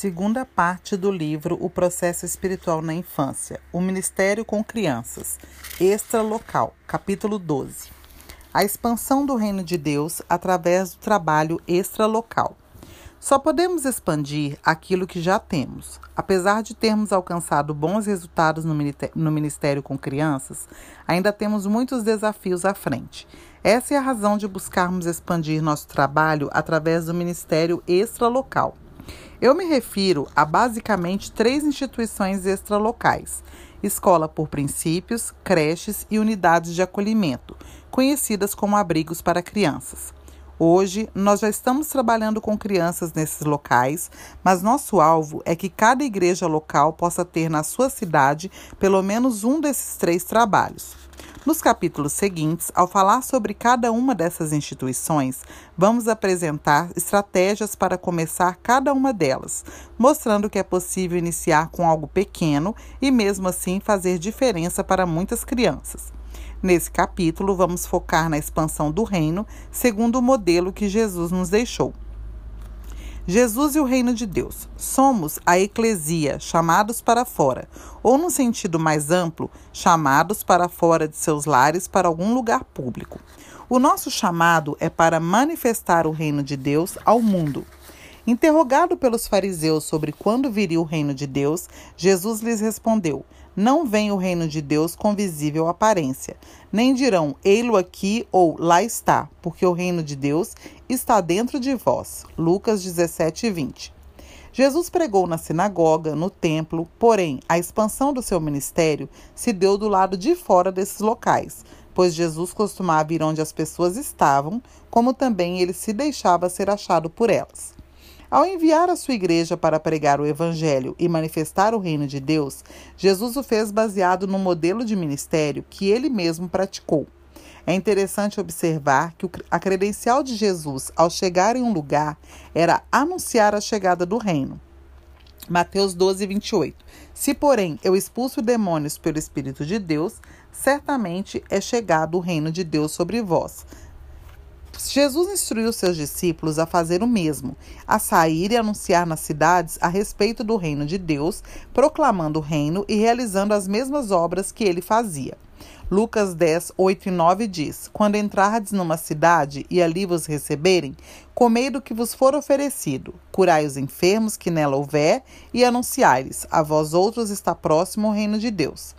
Segunda parte do livro O Processo Espiritual na Infância, o Ministério com Crianças, Extra Local, capítulo 12. A expansão do reino de Deus através do trabalho extralocal. Só podemos expandir aquilo que já temos. Apesar de termos alcançado bons resultados no Ministério com Crianças, ainda temos muitos desafios à frente. Essa é a razão de buscarmos expandir nosso trabalho através do Ministério Extralocal. Eu me refiro a basicamente três instituições extralocais: escola por princípios, creches e unidades de acolhimento, conhecidas como abrigos para crianças. Hoje, nós já estamos trabalhando com crianças nesses locais, mas nosso alvo é que cada igreja local possa ter na sua cidade pelo menos um desses três trabalhos. Nos capítulos seguintes, ao falar sobre cada uma dessas instituições, vamos apresentar estratégias para começar cada uma delas, mostrando que é possível iniciar com algo pequeno e, mesmo assim, fazer diferença para muitas crianças. Nesse capítulo, vamos focar na expansão do reino, segundo o modelo que Jesus nos deixou. Jesus e o reino de Deus. Somos a eclesia, chamados para fora, ou, no sentido mais amplo, chamados para fora de seus lares para algum lugar público. O nosso chamado é para manifestar o reino de Deus ao mundo. Interrogado pelos fariseus sobre quando viria o reino de Deus, Jesus lhes respondeu: Não vem o reino de Deus com visível aparência, nem dirão ei-lo aqui ou lá está, porque o reino de Deus está dentro de vós. Lucas 17, 20. Jesus pregou na sinagoga, no templo, porém a expansão do seu ministério se deu do lado de fora desses locais, pois Jesus costumava ir onde as pessoas estavam, como também ele se deixava ser achado por elas. Ao enviar a sua igreja para pregar o Evangelho e manifestar o reino de Deus, Jesus o fez baseado no modelo de ministério que ele mesmo praticou. É interessante observar que a credencial de Jesus ao chegar em um lugar era anunciar a chegada do reino. Mateus 12, 28. Se, porém, eu expulso demônios pelo Espírito de Deus, certamente é chegado o reino de Deus sobre vós. Jesus instruiu seus discípulos a fazer o mesmo, a sair e anunciar nas cidades a respeito do reino de Deus, proclamando o reino e realizando as mesmas obras que ele fazia. Lucas 10, 8 e 9 diz: Quando entrardes numa cidade e ali vos receberem, comei do que vos for oferecido, curai os enfermos que nela houver e anunciai-lhes: A vós outros está próximo o reino de Deus.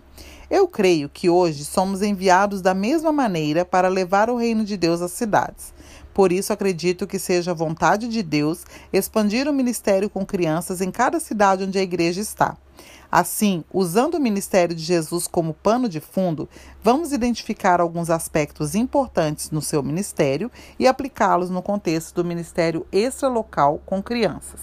Eu creio que hoje somos enviados da mesma maneira para levar o reino de Deus às cidades. Por isso, acredito que seja vontade de Deus expandir o ministério com crianças em cada cidade onde a igreja está. Assim, usando o ministério de Jesus como pano de fundo, vamos identificar alguns aspectos importantes no seu ministério e aplicá-los no contexto do ministério extralocal com crianças.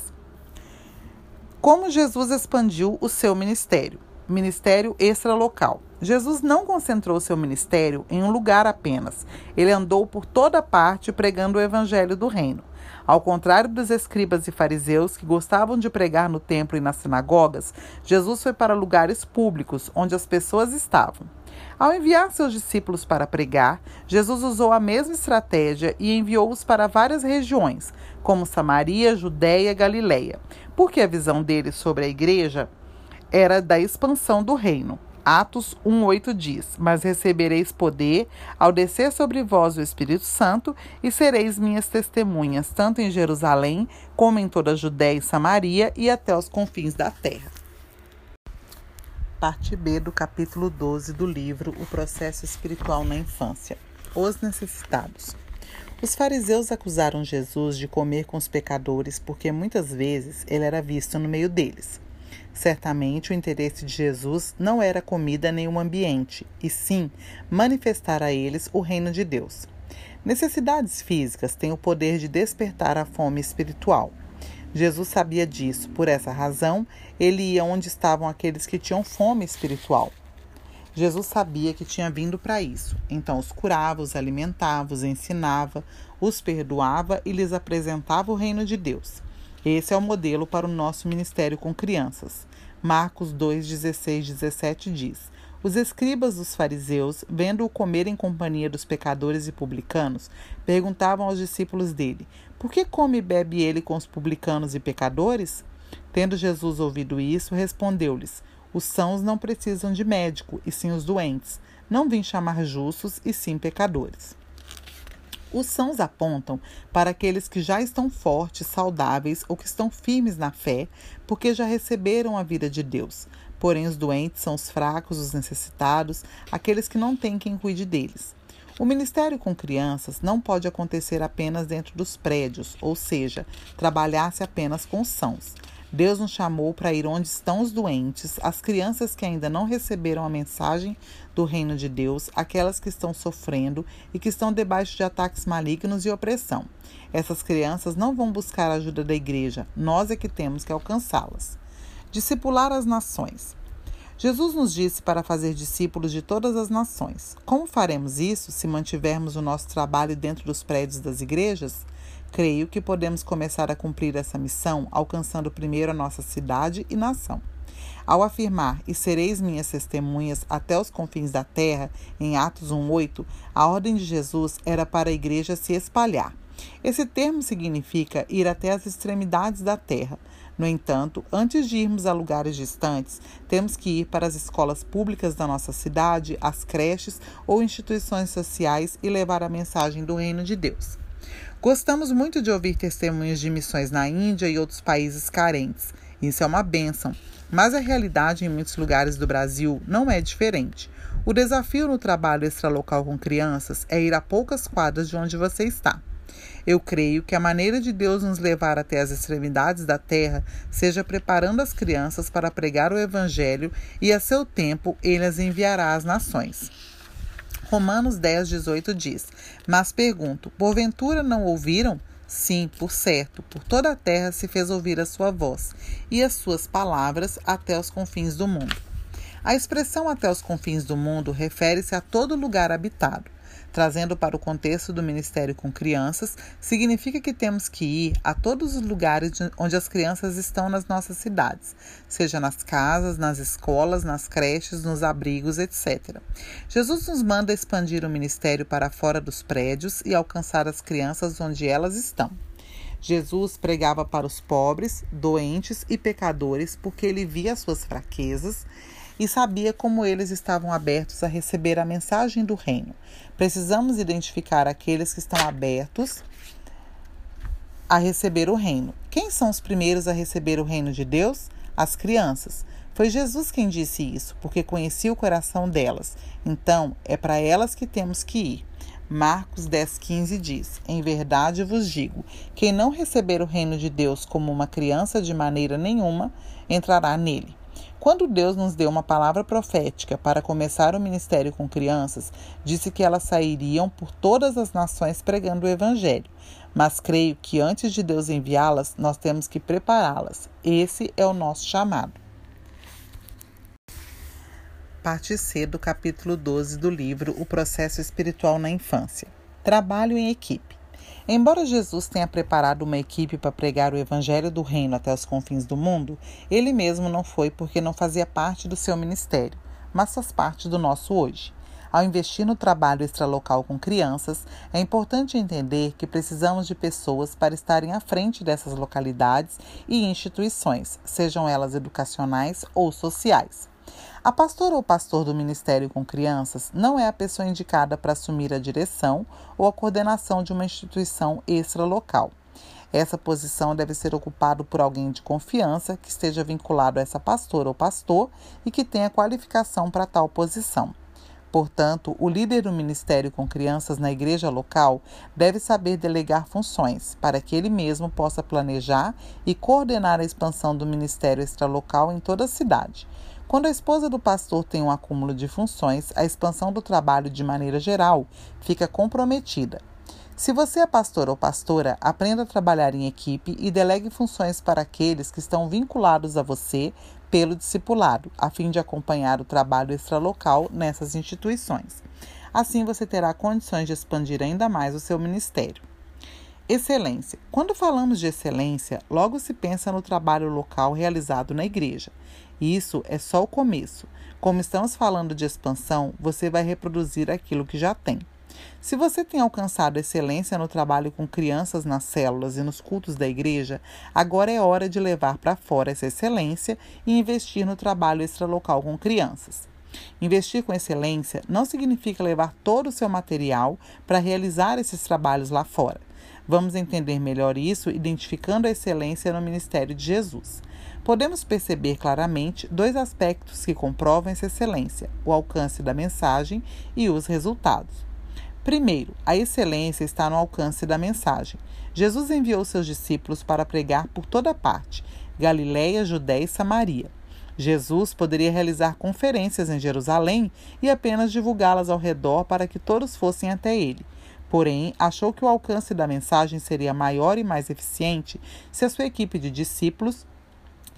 Como Jesus expandiu o seu ministério? Ministério extralocal. Jesus não concentrou seu ministério em um lugar apenas. Ele andou por toda parte pregando o evangelho do reino. Ao contrário dos escribas e fariseus que gostavam de pregar no templo e nas sinagogas, Jesus foi para lugares públicos onde as pessoas estavam. Ao enviar seus discípulos para pregar, Jesus usou a mesma estratégia e enviou-os para várias regiões, como Samaria, Judéia e Galiléia, porque a visão dele sobre a igreja era da expansão do reino. Atos 1:8 diz: Mas recebereis poder ao descer sobre vós o Espírito Santo, e sereis minhas testemunhas, tanto em Jerusalém, como em toda a Judéia e Samaria e até os confins da terra. Parte B do capítulo 12 do livro O Processo Espiritual na Infância. Os necessitados. Os fariseus acusaram Jesus de comer com os pecadores porque muitas vezes ele era visto no meio deles. Certamente o interesse de Jesus não era comida nem o ambiente, e sim manifestar a eles o reino de Deus. Necessidades físicas têm o poder de despertar a fome espiritual. Jesus sabia disso, por essa razão, ele ia onde estavam aqueles que tinham fome espiritual. Jesus sabia que tinha vindo para isso, então os curava, os alimentava, os ensinava, os perdoava e lhes apresentava o reino de Deus. Esse é o modelo para o nosso ministério com crianças. Marcos 2, 16, 17 diz: Os escribas dos fariseus, vendo-o comer em companhia dos pecadores e publicanos, perguntavam aos discípulos dele: Por que come e bebe ele com os publicanos e pecadores? Tendo Jesus ouvido isso, respondeu-lhes: Os sãos não precisam de médico, e sim os doentes. Não vim chamar justos, e sim pecadores. Os sãos apontam para aqueles que já estão fortes, saudáveis ou que estão firmes na fé, porque já receberam a vida de Deus. Porém, os doentes são os fracos, os necessitados, aqueles que não têm quem cuide deles. O ministério com crianças não pode acontecer apenas dentro dos prédios, ou seja, trabalhar-se apenas com sãos. Deus nos chamou para ir onde estão os doentes, as crianças que ainda não receberam a mensagem do reino de Deus, aquelas que estão sofrendo e que estão debaixo de ataques malignos e opressão. Essas crianças não vão buscar a ajuda da igreja, nós é que temos que alcançá-las. Discipular as nações. Jesus nos disse para fazer discípulos de todas as nações. Como faremos isso se mantivermos o nosso trabalho dentro dos prédios das igrejas? Creio que podemos começar a cumprir essa missão alcançando primeiro a nossa cidade e nação. Ao afirmar, e sereis minhas testemunhas até os confins da terra, em Atos 1,8, a ordem de Jesus era para a igreja se espalhar. Esse termo significa ir até as extremidades da terra. No entanto, antes de irmos a lugares distantes, temos que ir para as escolas públicas da nossa cidade, as creches ou instituições sociais e levar a mensagem do Reino de Deus. Gostamos muito de ouvir testemunhos de missões na Índia e outros países carentes. Isso é uma bênção, mas a realidade em muitos lugares do Brasil não é diferente. O desafio no trabalho extralocal com crianças é ir a poucas quadras de onde você está. Eu creio que a maneira de Deus nos levar até as extremidades da terra seja preparando as crianças para pregar o Evangelho e, a seu tempo, ele as enviará às nações. Romanos 10, 18 diz: Mas pergunto, porventura não ouviram? Sim, por certo, por toda a terra se fez ouvir a sua voz, e as suas palavras até os confins do mundo. A expressão até os confins do mundo refere-se a todo lugar habitado trazendo para o contexto do ministério com crianças, significa que temos que ir a todos os lugares onde as crianças estão nas nossas cidades, seja nas casas, nas escolas, nas creches, nos abrigos, etc. Jesus nos manda expandir o ministério para fora dos prédios e alcançar as crianças onde elas estão. Jesus pregava para os pobres, doentes e pecadores porque ele via suas fraquezas e sabia como eles estavam abertos a receber a mensagem do reino. Precisamos identificar aqueles que estão abertos a receber o reino. Quem são os primeiros a receber o reino de Deus? As crianças. Foi Jesus quem disse isso, porque conhecia o coração delas. Então, é para elas que temos que ir. Marcos 10,15 diz: Em verdade vos digo: quem não receber o reino de Deus como uma criança de maneira nenhuma entrará nele. Quando Deus nos deu uma palavra profética para começar o ministério com crianças, disse que elas sairiam por todas as nações pregando o Evangelho. Mas creio que antes de Deus enviá-las, nós temos que prepará-las. Esse é o nosso chamado. Parte C do capítulo 12 do livro O Processo Espiritual na Infância. Trabalho em equipe. Embora Jesus tenha preparado uma equipe para pregar o evangelho do reino até os confins do mundo, ele mesmo não foi porque não fazia parte do seu ministério, mas faz parte do nosso hoje. Ao investir no trabalho extralocal com crianças, é importante entender que precisamos de pessoas para estarem à frente dessas localidades e instituições, sejam elas educacionais ou sociais. A pastora ou pastor do ministério com crianças não é a pessoa indicada para assumir a direção ou a coordenação de uma instituição extralocal. Essa posição deve ser ocupada por alguém de confiança que esteja vinculado a essa pastora ou pastor e que tenha qualificação para tal posição. Portanto, o líder do ministério com crianças na igreja local deve saber delegar funções para que ele mesmo possa planejar e coordenar a expansão do ministério extralocal em toda a cidade quando a esposa do pastor tem um acúmulo de funções, a expansão do trabalho de maneira geral fica comprometida. Se você é pastor ou pastora, aprenda a trabalhar em equipe e delegue funções para aqueles que estão vinculados a você pelo discipulado, a fim de acompanhar o trabalho extralocal nessas instituições. Assim você terá condições de expandir ainda mais o seu ministério. Excelência. Quando falamos de excelência, logo se pensa no trabalho local realizado na igreja. Isso é só o começo. Como estamos falando de expansão, você vai reproduzir aquilo que já tem. Se você tem alcançado excelência no trabalho com crianças nas células e nos cultos da igreja, agora é hora de levar para fora essa excelência e investir no trabalho extralocal com crianças. Investir com excelência não significa levar todo o seu material para realizar esses trabalhos lá fora. Vamos entender melhor isso identificando a excelência no ministério de Jesus. Podemos perceber claramente dois aspectos que comprovam essa excelência: o alcance da mensagem e os resultados. Primeiro, a excelência está no alcance da mensagem. Jesus enviou seus discípulos para pregar por toda parte, Galiléia, Judéia e Samaria. Jesus poderia realizar conferências em Jerusalém e apenas divulgá-las ao redor para que todos fossem até ele. Porém, achou que o alcance da mensagem seria maior e mais eficiente se a sua equipe de discípulos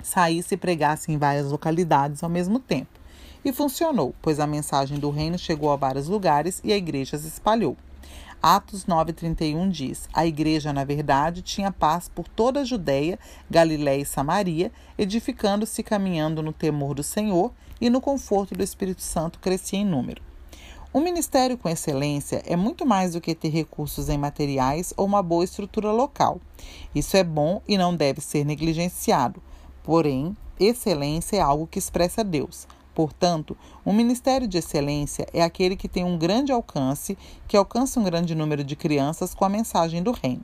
saísse e pregasse em várias localidades ao mesmo tempo. E funcionou, pois a mensagem do reino chegou a vários lugares e a igreja se espalhou. Atos 9,31 diz: A igreja, na verdade, tinha paz por toda a Judéia, Galiléia e Samaria, edificando-se e caminhando no temor do Senhor e no conforto do Espírito Santo crescia em número. Um ministério com excelência é muito mais do que ter recursos em materiais ou uma boa estrutura local. Isso é bom e não deve ser negligenciado. Porém, excelência é algo que expressa Deus. Portanto, um ministério de excelência é aquele que tem um grande alcance, que alcança um grande número de crianças com a mensagem do reino.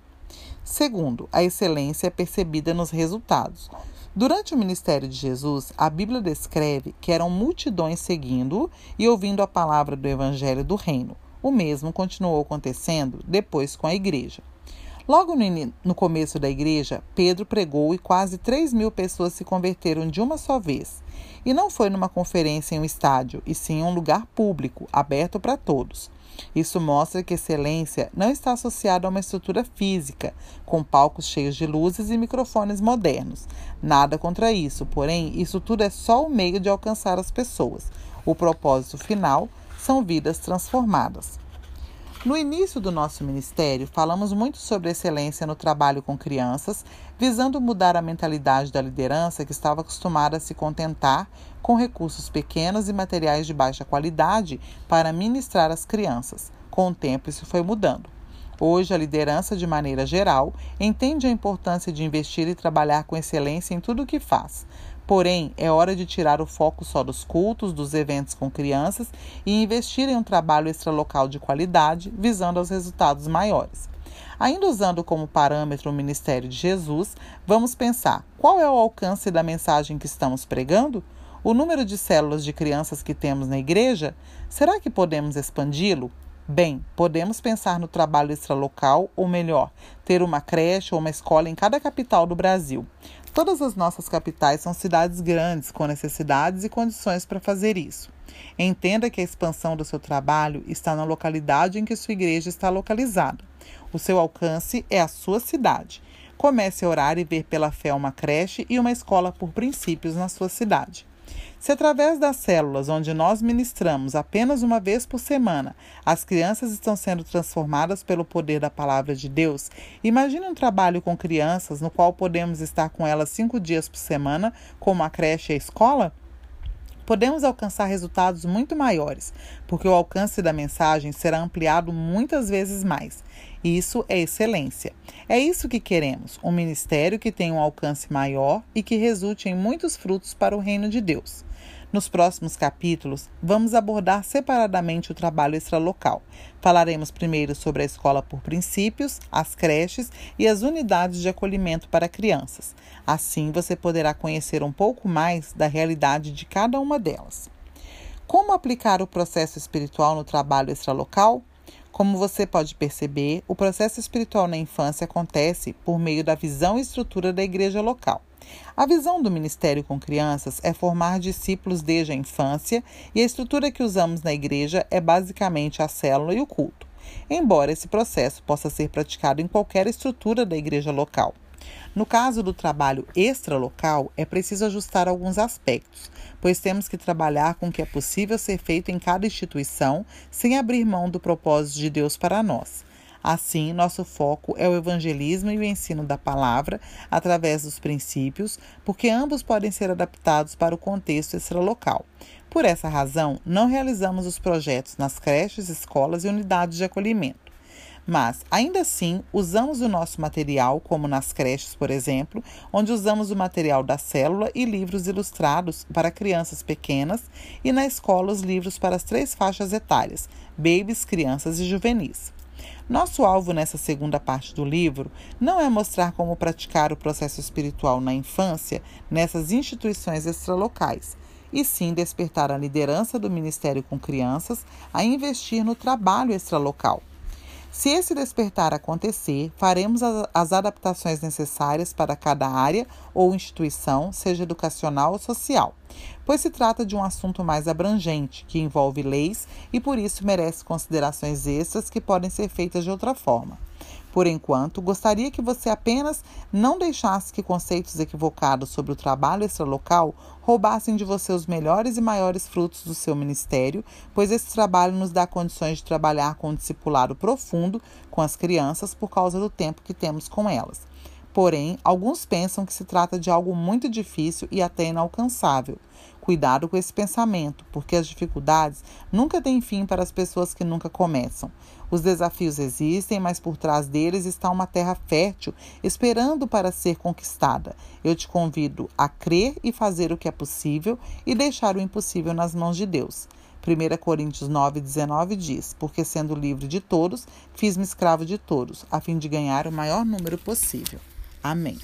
Segundo, a excelência é percebida nos resultados. Durante o ministério de Jesus, a Bíblia descreve que eram multidões seguindo e ouvindo a palavra do evangelho do reino. O mesmo continuou acontecendo depois com a igreja. Logo no, no começo da igreja, Pedro pregou e quase 3 mil pessoas se converteram de uma só vez. E não foi numa conferência em um estádio, e sim em um lugar público, aberto para todos. Isso mostra que excelência não está associada a uma estrutura física, com palcos cheios de luzes e microfones modernos. Nada contra isso, porém, isso tudo é só o meio de alcançar as pessoas. O propósito final são vidas transformadas. No início do nosso ministério, falamos muito sobre excelência no trabalho com crianças, visando mudar a mentalidade da liderança que estava acostumada a se contentar com recursos pequenos e materiais de baixa qualidade para ministrar às crianças. Com o tempo, isso foi mudando. Hoje, a liderança, de maneira geral, entende a importância de investir e trabalhar com excelência em tudo o que faz, Porém, é hora de tirar o foco só dos cultos, dos eventos com crianças e investir em um trabalho extralocal de qualidade, visando aos resultados maiores. Ainda usando como parâmetro o ministério de Jesus, vamos pensar qual é o alcance da mensagem que estamos pregando? O número de células de crianças que temos na igreja? Será que podemos expandi-lo? Bem, podemos pensar no trabalho extralocal, ou melhor, ter uma creche ou uma escola em cada capital do Brasil. Todas as nossas capitais são cidades grandes, com necessidades e condições para fazer isso. Entenda que a expansão do seu trabalho está na localidade em que sua igreja está localizada. O seu alcance é a sua cidade. Comece a orar e ver pela fé uma creche e uma escola por princípios na sua cidade. Se através das células onde nós ministramos apenas uma vez por semana, as crianças estão sendo transformadas pelo poder da palavra de Deus, imagine um trabalho com crianças no qual podemos estar com elas cinco dias por semana, como a creche e a escola? podemos alcançar resultados muito maiores, porque o alcance da mensagem será ampliado muitas vezes mais. Isso é excelência. É isso que queremos: um ministério que tenha um alcance maior e que resulte em muitos frutos para o reino de Deus. Nos próximos capítulos, vamos abordar separadamente o trabalho extralocal. Falaremos primeiro sobre a escola por princípios, as creches e as unidades de acolhimento para crianças. Assim, você poderá conhecer um pouco mais da realidade de cada uma delas. Como aplicar o processo espiritual no trabalho extralocal? Como você pode perceber, o processo espiritual na infância acontece por meio da visão e estrutura da igreja local. A visão do ministério com crianças é formar discípulos desde a infância e a estrutura que usamos na igreja é basicamente a célula e o culto, embora esse processo possa ser praticado em qualquer estrutura da igreja local. No caso do trabalho extralocal, é preciso ajustar alguns aspectos, pois temos que trabalhar com o que é possível ser feito em cada instituição, sem abrir mão do propósito de Deus para nós. Assim, nosso foco é o evangelismo e o ensino da palavra através dos princípios, porque ambos podem ser adaptados para o contexto extralocal. Por essa razão, não realizamos os projetos nas creches, escolas e unidades de acolhimento. Mas, ainda assim, usamos o nosso material, como nas creches, por exemplo, onde usamos o material da célula e livros ilustrados para crianças pequenas, e na escola os livros para as três faixas etárias: babies, crianças e juvenis. Nosso alvo nessa segunda parte do livro não é mostrar como praticar o processo espiritual na infância nessas instituições extralocais, e sim despertar a liderança do Ministério com Crianças a investir no trabalho extralocal se esse despertar acontecer, faremos as adaptações necessárias para cada área ou instituição, seja educacional ou social, pois se trata de um assunto mais abrangente, que envolve leis e por isso merece considerações extras que podem ser feitas de outra forma. Por enquanto, gostaria que você apenas não deixasse que conceitos equivocados sobre o trabalho extralocal roubassem de você os melhores e maiores frutos do seu ministério, pois esse trabalho nos dá condições de trabalhar com um discipulado profundo com as crianças por causa do tempo que temos com elas. Porém, alguns pensam que se trata de algo muito difícil e até inalcançável. Cuidado com esse pensamento, porque as dificuldades nunca têm fim para as pessoas que nunca começam. Os desafios existem, mas por trás deles está uma terra fértil esperando para ser conquistada. Eu te convido a crer e fazer o que é possível e deixar o impossível nas mãos de Deus. 1 Coríntios 9, 19 diz: Porque sendo livre de todos, fiz-me escravo de todos, a fim de ganhar o maior número possível. Amém.